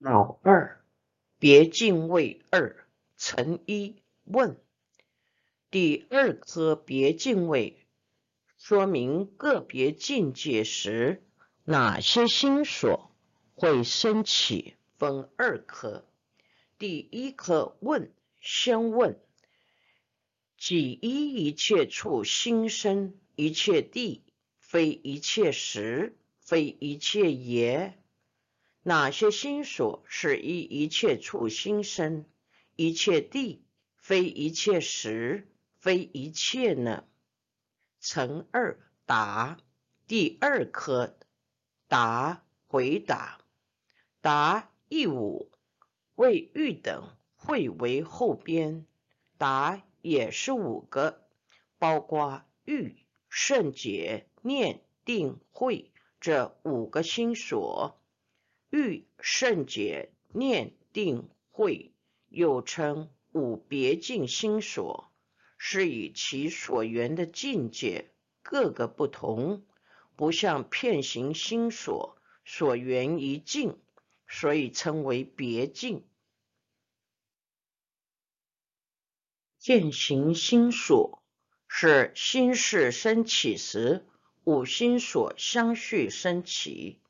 老二，别进位二，乘一问。第二颗别进位，说明个别境界时哪些心所会升起，分二颗。第一颗问，先问：几一一切处心生，一切地，非一切时，非一切也。哪些心所是依一切处心生？一切地非一切时，非一切呢？乘二答第二科答回答答一五为欲等会为后边答也是五个，包括欲圣解念定慧这五个心所。欲圣解念定慧，又称五别境心所，是以其所缘的境界各个不同，不像片行心所所缘一境，所以称为别境。见行心所是心事升起时，五心所相续升起。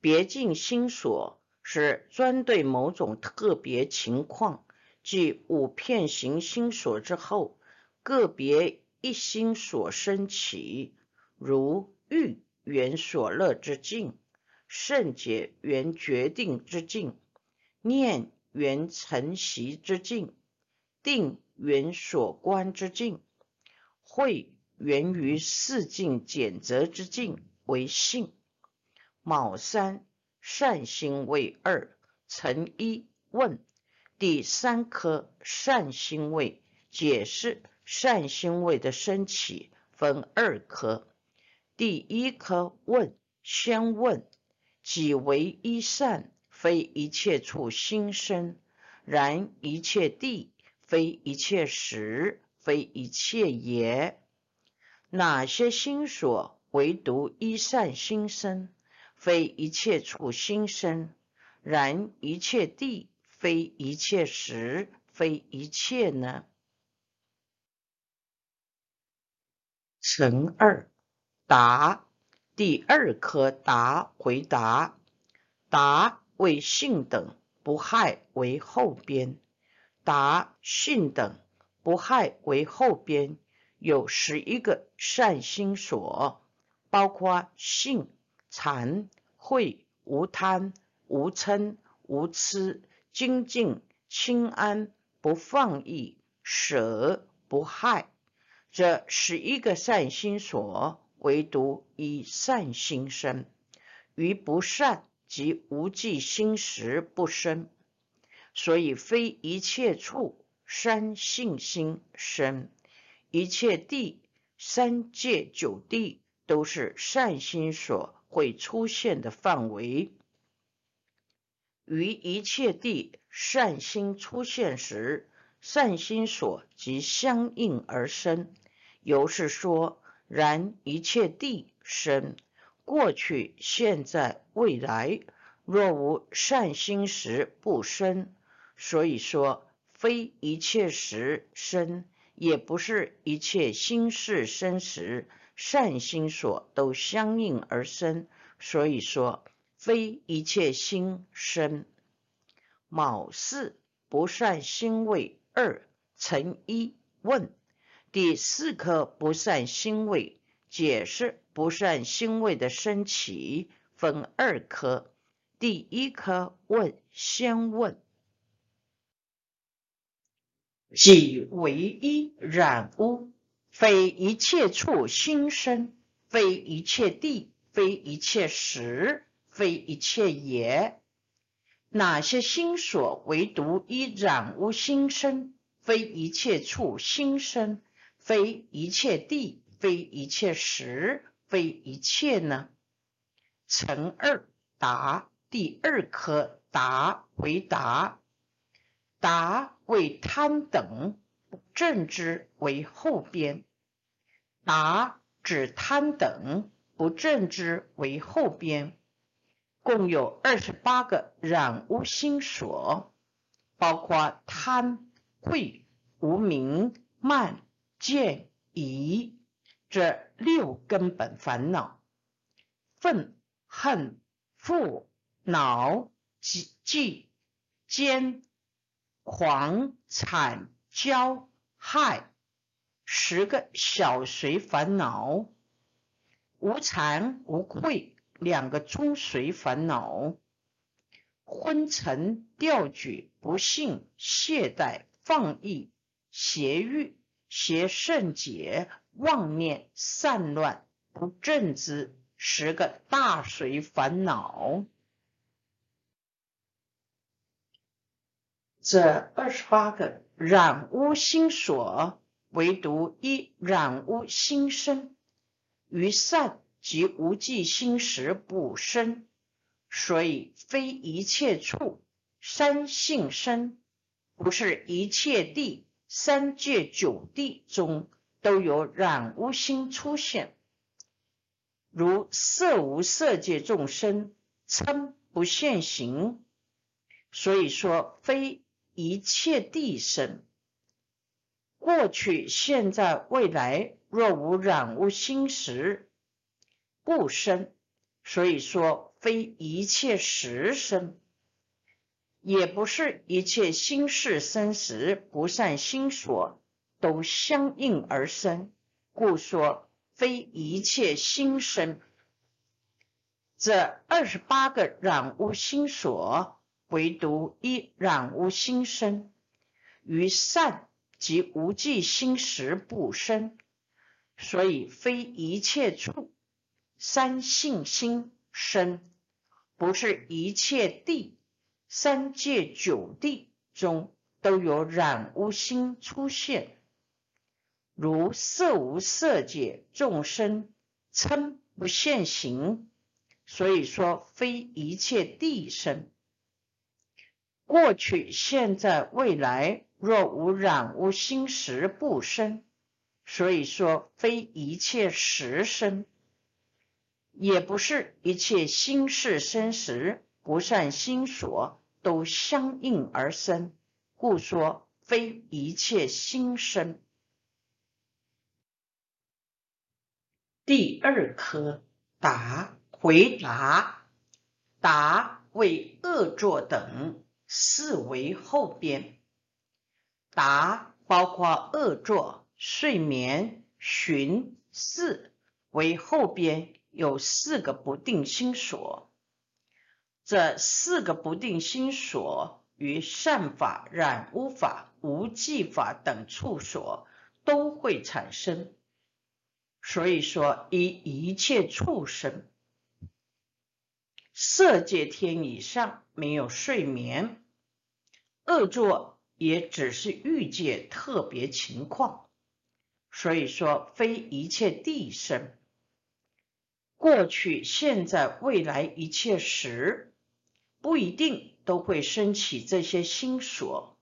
别境心所是专对某种特别情况，即五片行心所之后，个别一心所生起，如欲缘所乐之境，圣解缘决定之境，念缘成习之境，定缘所观之境，慧源于四境简则之境为性。卯三善心位二乘一问第三颗善心位解释善心位的升起分二颗，第一颗问先问己为一善，非一切处心生，然一切地非一切时，非一切也。哪些心所唯独一善心生？非一切处心生，然一切地非一切时，非一切呢？乘二答第二颗答回答答为性等不害为后边答性等不害为后边有十一个善心所，包括性。禅慧无贪无嗔无痴精进清安不放逸舍不害，这十一个善心所，唯独以善心生，于不善及无记心时不生，所以非一切处三性心生，一切地三界九地都是善心所。会出现的范围，于一切地善心出现时，善心所即相应而生。由是说，然一切地生，过去、现在、未来，若无善心时不生。所以说，非一切时生，也不是一切心事生时。善心所都相应而生，所以说非一切心生。卯四不善心位二乘一问第四颗不善心位，解释不善心位的升起分二颗，第一颗问先问，即唯一染污。非一切处心生，非一切地，非一切时，非一切也。哪些心所唯独一染污心生？非一切处心生，非一切地，非一切时，非一切呢？乘二答第二颗答回答答为贪等。正之为后边，答指贪等不正之为后边，共有二十八个染污心所，包括贪、恚、无明、慢、见、疑这六根本烦恼，愤、恨、覆、恼、嫉、忌、奸、狂、惨、骄、害十个小随烦恼，无惭无愧。两个中随烦恼：昏沉、掉举、不信、懈怠、放逸、邪欲、邪圣解、妄念、散乱、不正之十个大随烦恼。这二十八个染污心所，唯独一染污心生，于善。及无记心时不生，所以非一切处三性生，不是一切地三界九地中都有染污心出现。如色无色界众生称不现行，所以说非一切地生。过去、现在、未来若无染污心识。不生，所以说非一切时生，也不是一切心事生时不善心所都相应而生，故说非一切心生。这二十八个染污心所，唯独一染污心生，于善即无记心时不生，所以非一切处。三性心生，不是一切地三界九地中都有染污心出现。如色无色界众生称不现行，所以说非一切地生。过去、现在、未来若无染污心识不生，所以说非一切实生。也不是一切心事生时不善心所都相应而生，故说非一切心生。第二科答回答答为恶作等四为后边，答包括恶作、睡眠、寻、四为后边。有四个不定心所，这四个不定心所与善法、染污法、无记法等处所都会产生。所以说，以一切畜生、色界天以上没有睡眠，恶作也只是欲界特别情况。所以说，非一切地生。过去、现在、未来一切时，不一定都会升起这些心所，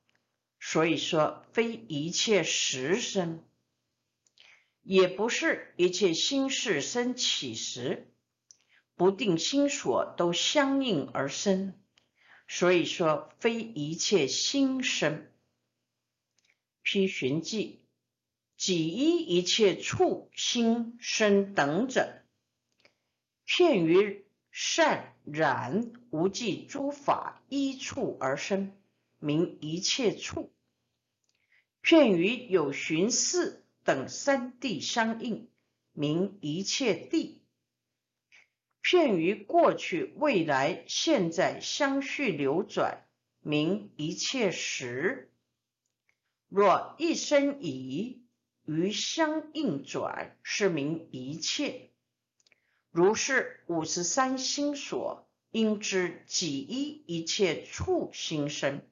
所以说非一切时生，也不是一切心事升起时，不定心所都相应而生，所以说非一切心生。批寻记，几依一切处心生等者。片于善染无记诸法依处而生，名一切处；片于有寻四等三地相应，名一切地；片于过去、未来、现在相续流转，名一切时。若一生已于相应转，是名一切。如是五十三心所，应知几依一切处心生，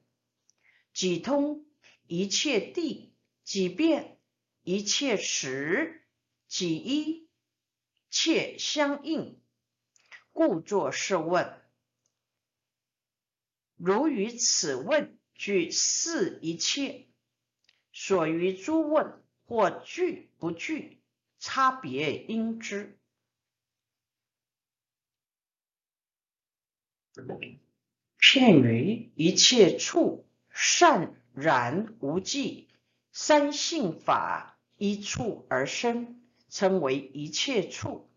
几通一切地，几变一切时，几依切相应，故作是问。如于此问具四一切，所于诸问或具不具，差别应知。片于一切处善然无忌，三性法一处而生，称为一切处。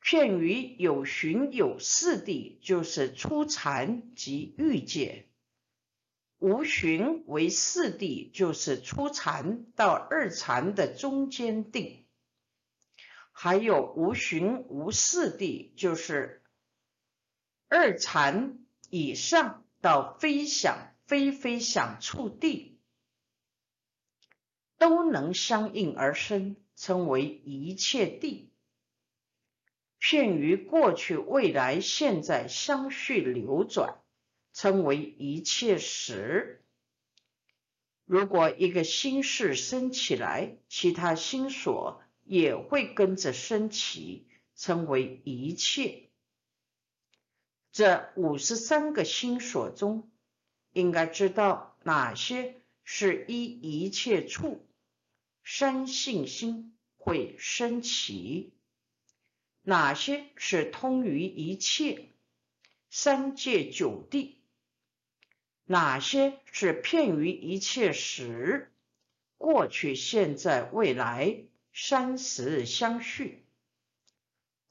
片于有寻有四谛，就是初禅及欲界；无寻为四谛，就是初禅到二禅的中间定；还有无寻无四谛，就是二禅。以上到非想非非想处地，都能相应而生，称为一切地。片于过去、未来、现在相续流转，称为一切时。如果一个心事升起来，其他心所也会跟着升起，称为一切。这五十三个心所中，应该知道哪些是依一切处生信心会升起，哪些是通于一切？三界九地，哪些是片于一切时，过去、现在、未来三时相续。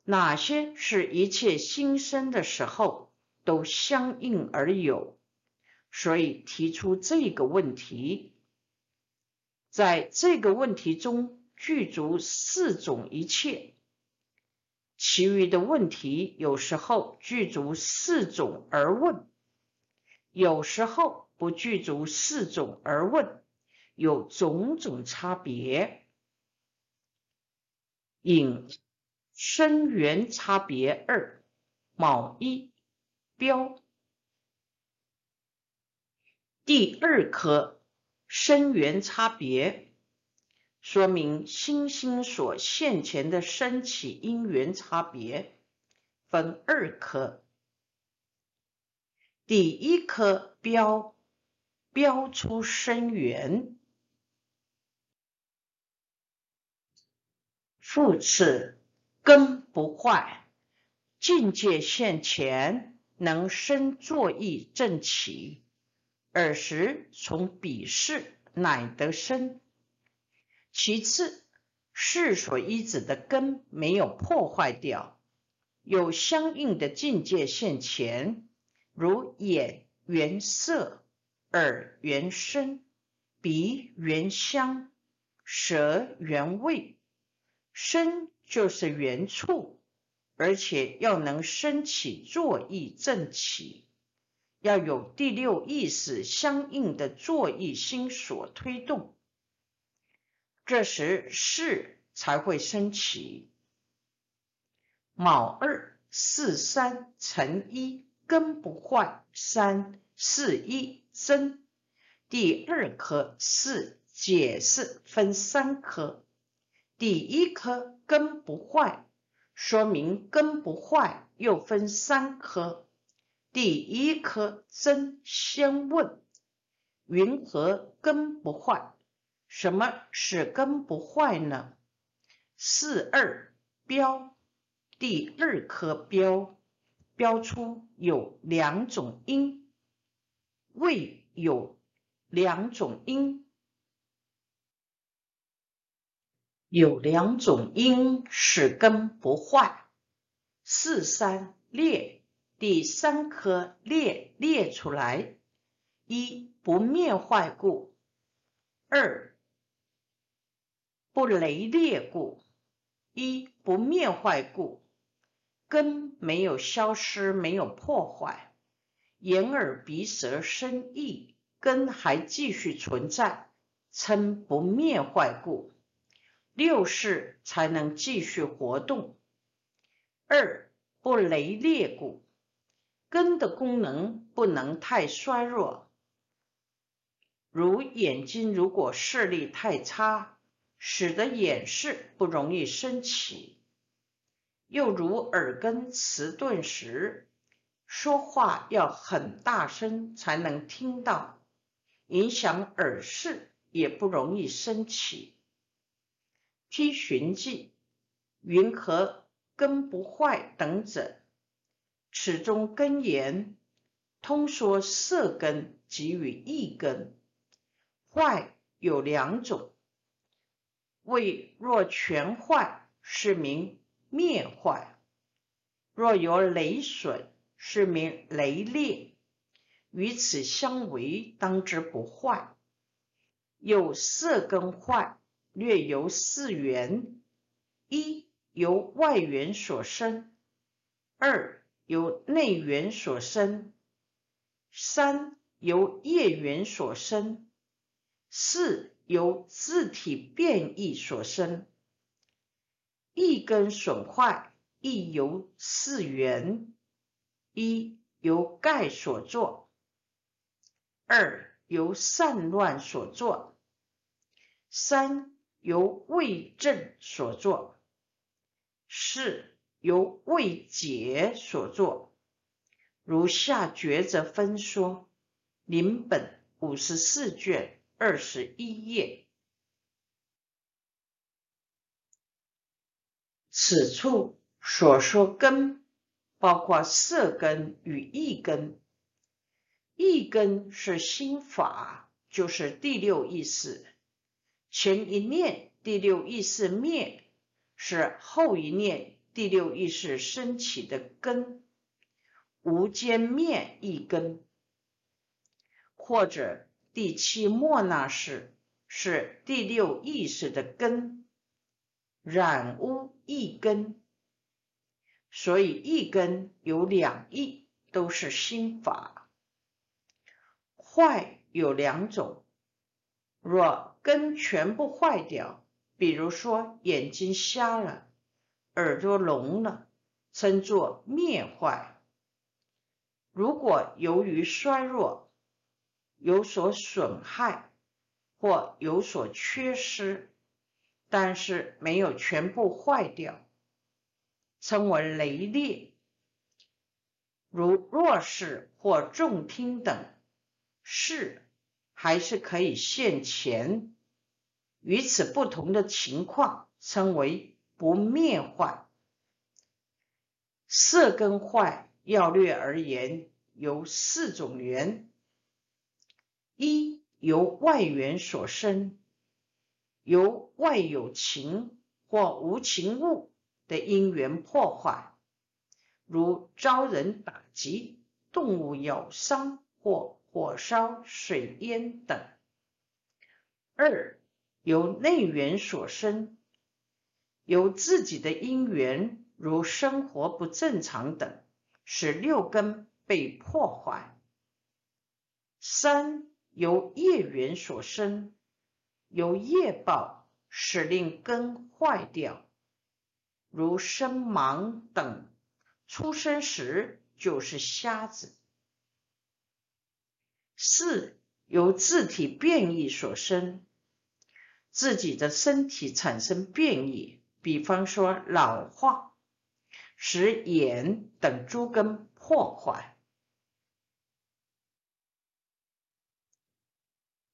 哪些是一切新生的时候都相应而有，所以提出这个问题，在这个问题中具足四种一切，其余的问题有时候具足四种而问，有时候不具足四种而问，有种种差别。引。生缘差别二，卯一标。第二颗生缘差别，说明星星所现前的升起因缘差别，分二颗。第一颗标标出生缘，复次。根不坏，境界现前，能生作意正起，尔时从彼事乃得生。其次，世所依止的根没有破坏掉，有相应的境界现前，如眼缘色，耳缘声，鼻缘香，舌缘味，身。就是原处，而且要能升起作意正起，要有第六意识相应的作意心所推动，这时事才会升起。卯二四三乘一根不坏，三四一增，第二颗是解释分三颗。第一颗根不坏，说明根不坏又分三颗。第一颗真先问：云何根不坏？什么是根不坏呢？四二标，第二颗标标出有两种因，未有两种因。有两种因使根不坏，四三列第三颗列列出来：一不灭坏故，二不雷裂故。一不灭坏故，根没有消失，没有破坏，眼耳鼻舌身意根还继续存在，称不灭坏故。六世才能继续活动。二不雷裂故，根的功能不能太衰弱。如眼睛如果视力太差，使得眼视不容易升起；又如耳根迟钝时，说话要很大声才能听到，影响耳视也不容易升起。批寻迹，云何根不坏等者，此中根言，通说色根即与意根，坏有两种。谓若全坏，是名灭坏；若有累损，是名雷裂。与此相违，当之不坏。有色根坏，略由四缘：一由外缘所生；二由内缘所生；三由业缘所生；四由自体变异所生。一根损坏，亦由四缘：一由盖所作。二由散乱所作，三由未正所作，四由未解所作。如下抉择分说，临本五十四卷二十一页。此处所说根，包括色根与意根。一根是心法，就是第六意识。前一念第六意识灭，是后一念第六意识升起的根。无间灭一根，或者第七末那识是第六意识的根。染污一根，所以一根有两义，都是心法。坏有两种，若根全部坏掉，比如说眼睛瞎了、耳朵聋了，称作灭坏；如果由于衰弱有所损害或有所缺失，但是没有全部坏掉，称为雷裂。如弱视或重听等。是还是可以现前，与此不同的情况称为不灭坏。色根坏，要略而言有四种缘：一由外缘所生，由外有情或无情物的因缘破坏，如遭人打击、动物咬伤或。火烧、水淹等；二由内缘所生，由自己的因缘，如生活不正常等，使六根被破坏；三由业缘所生，由业报使令根坏掉，如生盲等，出生时就是瞎子。四由自体变异所生，自己的身体产生变异，比方说老化，使眼等诸根破坏。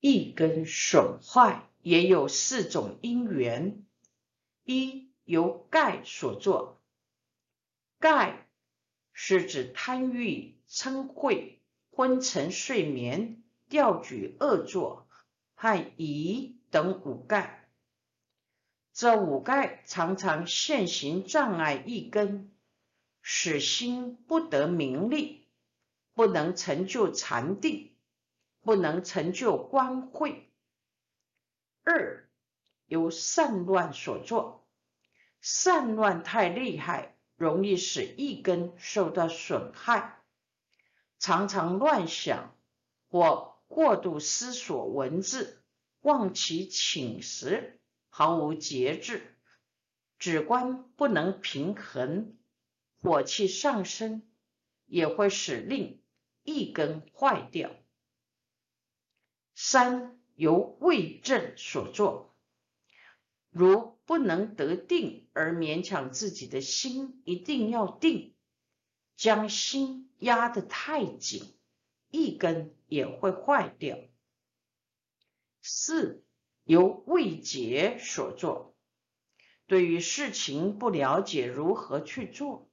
一根损坏也有四种因缘：一由盖所作，盖是指贪欲嗔恚。昏沉、睡眠、吊举、恶作和疑等五盖，这五盖常常现行障碍一根，使心不得名利，不能成就禅定，不能成就光慧。二由散乱所作，散乱太厉害，容易使一根受到损害。常常乱想或过度思索文字，忘其寝食，毫无节制，指观不能平衡，火气上升，也会使令一根坏掉。三由胃正所作，如不能得定而勉强自己的心一定要定，将心。压得太紧，一根也会坏掉。四由未解所做，对于事情不了解如何去做，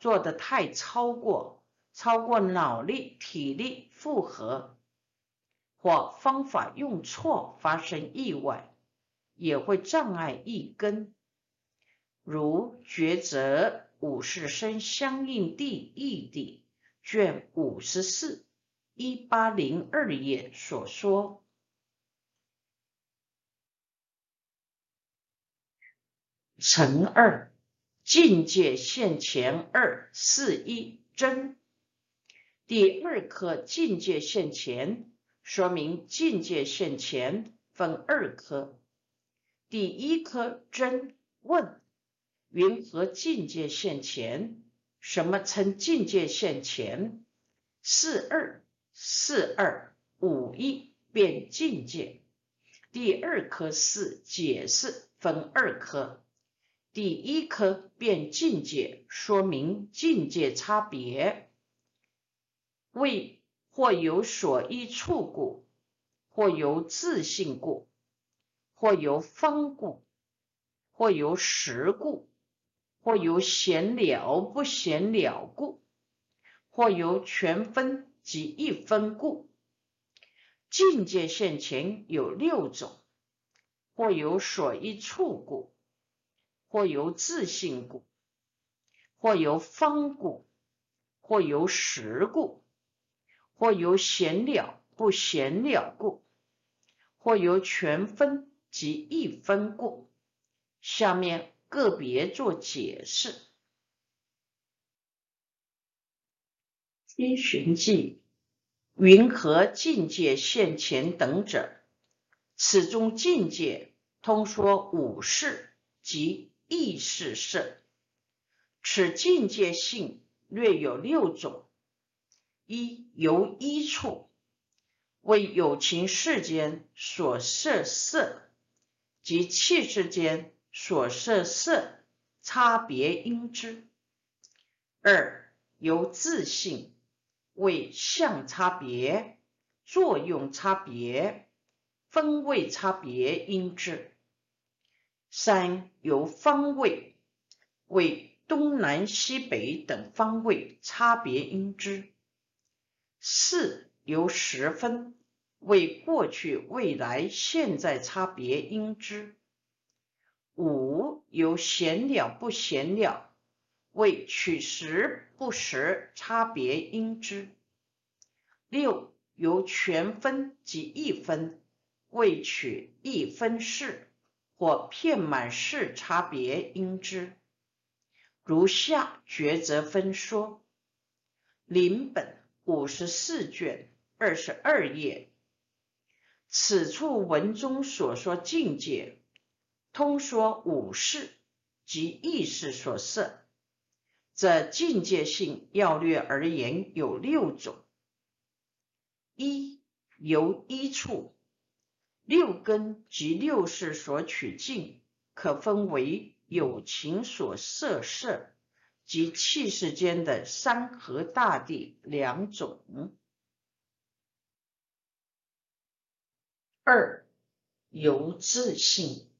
做的太超过，超过脑力、体力负荷，或方法用错，发生意外，也会障碍一根。如抉择五十声相应地义地卷五十四一八零二页所说。乘二境界现前二四一真，第二颗境界现前，说明境界现前分二颗。第一颗真问：云何境界现前？什么称境界现前？四二四二五一变境界。第二颗是解释分二颗。第一颗变境界，说明境界差别，为或有所依处故，或有自性故，或有方故，或有实故，或有闲了不闲了故，或有全分及一分故。境界现前有六种，或有所依处故。或由自性故，或由方故，或由实故，或由闲了不闲了故，或由全分及一分故。下面个别做解释。天寻记，云何境界现前等者，此中境界通说五事及。意识色，此境界性略有六种：一由一处为有情世间所摄色及气世间所摄色差别因之；二由自性为相差别、作用差别、风味差别因之。三由方位为东南西北等方位差别因之；四由十分为过去未来现在差别因之；五由闲了不闲了为取时不时差别因之；六由全分及一分为取一分事。或片满式差别因之，如下抉择分说，临本五十四卷二十二页，此处文中所说境界，通说五事及意识所摄，这境界性要略而言有六种：一由一处。六根及六识所取境，可分为有情所摄摄及气势间的山河大地两种。二由自性，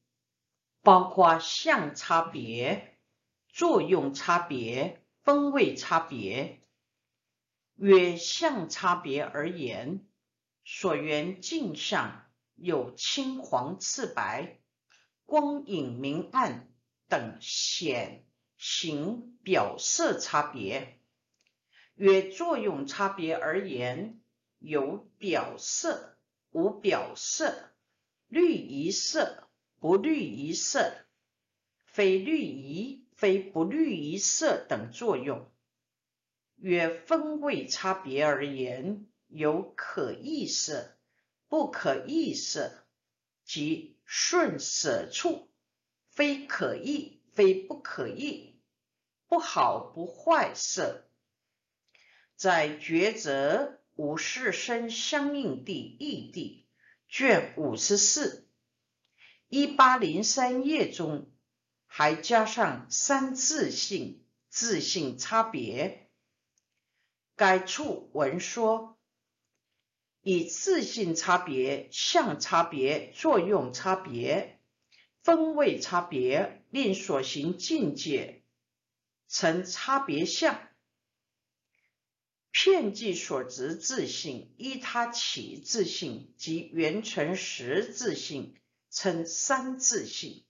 包括相差别、作用差别、风味差别。约相差别而言，所缘镜相。有青黄赤白、光影明暗等显形表色差别；约作用差别而言，有表色、无表色、绿一色、不绿一色、非绿一、非不绿一色等作用；约风味差别而言，有可异色。不可意色，即顺舍处，非可意，非不可意，不好不坏色，在抉择五世生相应地异地卷五十四一八零三页中，还加上三自性，自性差别。该处文说。以自性差别、相差别、作用差别、风味差别，令所行境界成差别相。片计所执自性，依他起自性及缘成实自性，称三自性。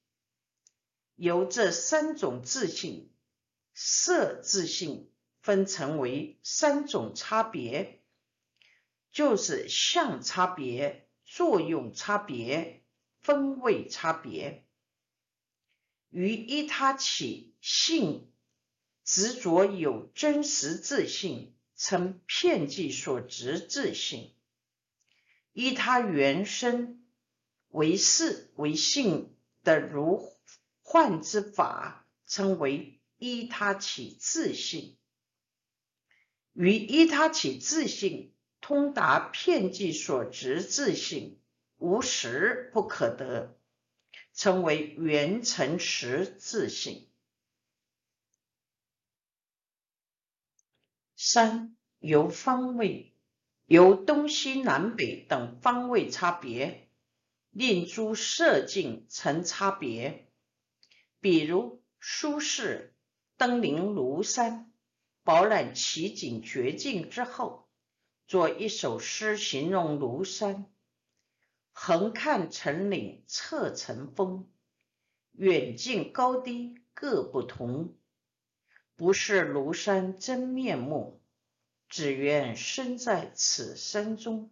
由这三种自性，色自性分成为三种差别，就是相差别、作用差别、风味差别。于依他起性执着有真实自性。称片计所执自性，依他原生为事为性的如幻之法，称为依他起自性；于依他起自性通达片计所执自性，无实不可得，称为圆成实自性。三由方位，由东西南北等方位差别，令诸色境成差别。比如苏轼登临庐山，饱览奇景绝境之后，作一首诗形容庐山：横看成岭侧成峰，远近高低各不同。不是庐山真面目，只缘身在此山中。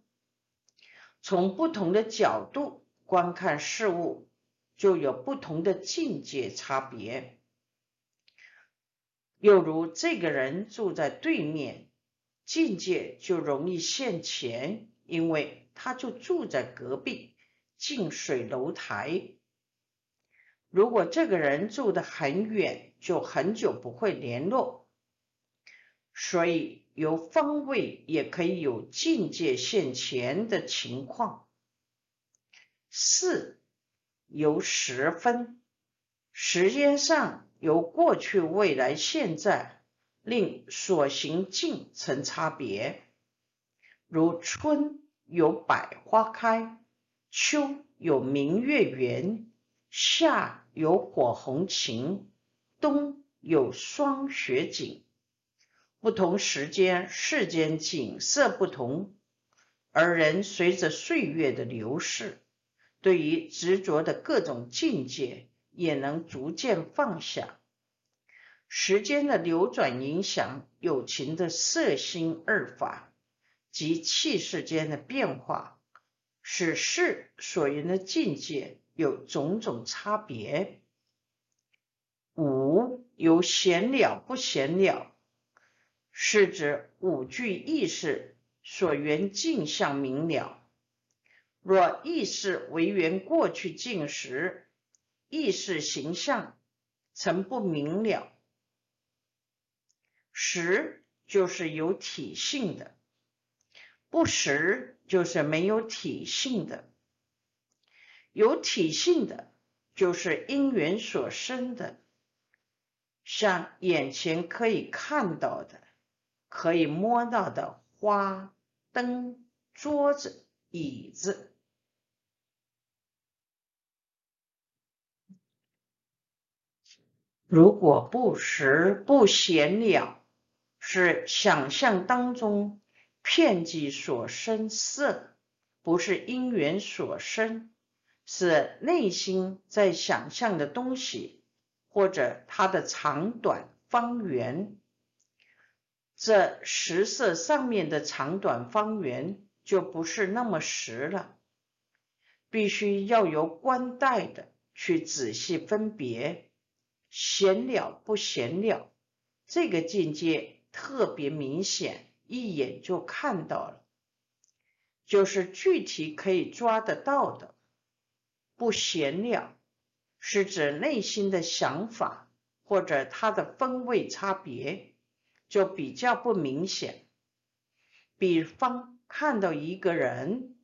从不同的角度观看事物，就有不同的境界差别。又如这个人住在对面，境界就容易现前，因为他就住在隔壁，近水楼台。如果这个人住得很远，就很久不会联络。所以有方位也可以有境界现前的情况。四由时分，时间上由过去、未来、现在，令所行境成差别。如春有百花开，秋有明月圆。夏有火红晴，冬有霜雪景。不同时间，世间景色不同，而人随着岁月的流逝，对于执着的各种境界，也能逐渐放下。时间的流转影响友情的色心二法及气世间的变化，使世所言的境界。有种种差别。五有闲了不闲了，是指五具意识所缘镜像明了。若意识为缘过去境时，意识形象曾不明了。实就是有体性的，不实就是没有体性的。有体性的，就是因缘所生的，像眼前可以看到的、可以摸到的花、灯、桌子、椅子。如果不识不闲了，是想象当中片计所生色，不是因缘所生。是内心在想象的东西，或者它的长短、方圆。这实色上面的长短、方圆就不是那么实了，必须要由观待的去仔细分别，闲了不闲了，这个境界特别明显，一眼就看到了，就是具体可以抓得到的。不闲了，是指内心的想法或者它的风味差别就比较不明显。比方看到一个人，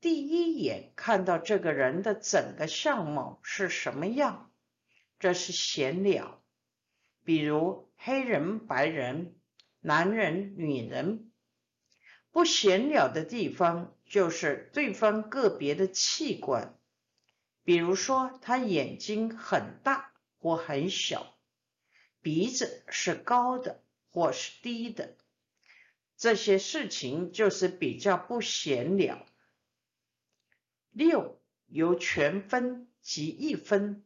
第一眼看到这个人的整个相貌是什么样，这是闲了。比如黑人、白人、男人、女人，不闲了的地方就是对方个别的器官。比如说，他眼睛很大或很小，鼻子是高的或是低的，这些事情就是比较不闲了。六由全分及一分，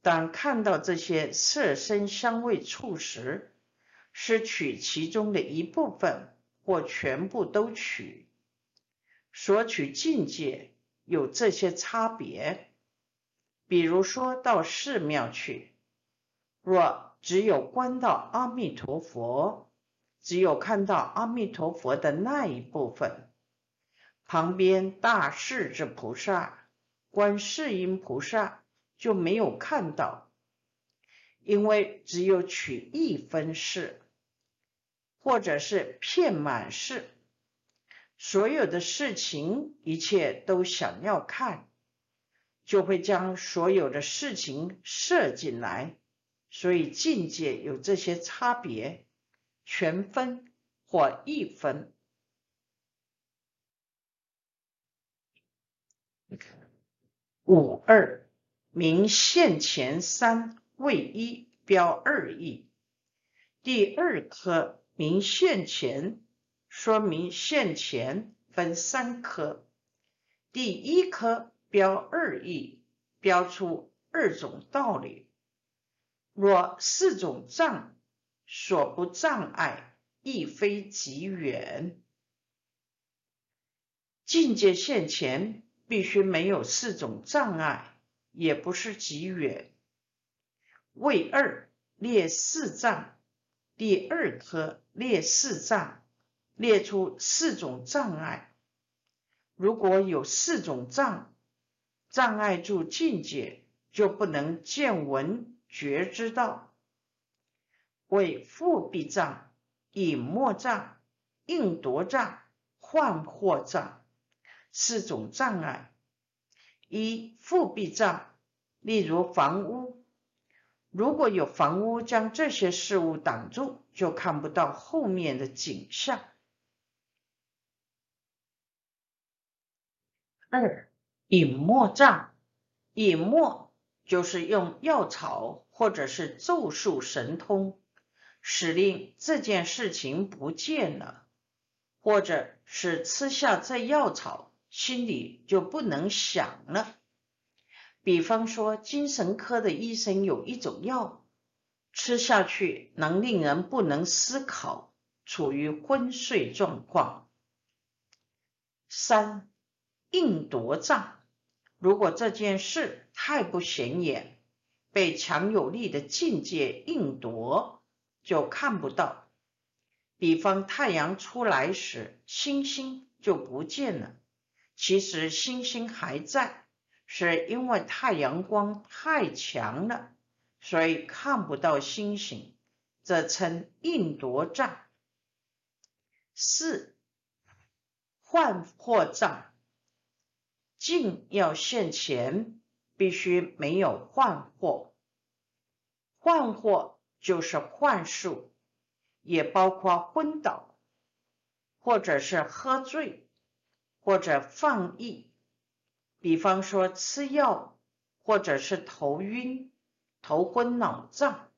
当看到这些色身香味触时，是取其中的一部分或全部都取。所取境界有这些差别，比如说到寺庙去，若只有观到阿弥陀佛，只有看到阿弥陀佛的那一部分，旁边大势至菩萨、观世音菩萨就没有看到，因为只有取一分事，或者是片满事。所有的事情，一切都想要看，就会将所有的事情摄进来。所以境界有这些差别，全分或一分。五二明现前三位一标二义，第二颗明现前。说明现前分三科，第一科标二义，标出二种道理。若四种障所不障碍，亦非极远。境界现前必须没有四种障碍，也不是极远。为二列四障，第二科列四障。列出四种障碍，如果有四种障障碍住境界，就不能见闻觉知道。为复辟障、隐没障、应夺障、幻惑障四种障碍。一复辟障，例如房屋，如果有房屋将这些事物挡住，就看不到后面的景象。二隐没障，隐没就是用药草或者是咒术神通，使令这件事情不见了，或者是吃下这药草，心里就不能想了。比方说，精神科的医生有一种药，吃下去能令人不能思考，处于昏睡状况。三。硬夺障，如果这件事太不显眼，被强有力的境界硬夺，就看不到。比方太阳出来时，星星就不见了。其实星星还在，是因为太阳光太强了，所以看不到星星。这称硬夺障。四幻惑障。境要现前，必须没有幻惑。幻惑就是幻术，也包括昏倒，或者是喝醉，或者放逸。比方说吃药，或者是头晕、头昏脑胀，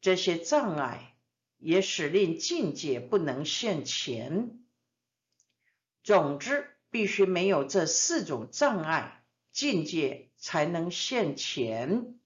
这些障碍也使令境界不能现前。总之。必须没有这四种障碍，境界才能现前。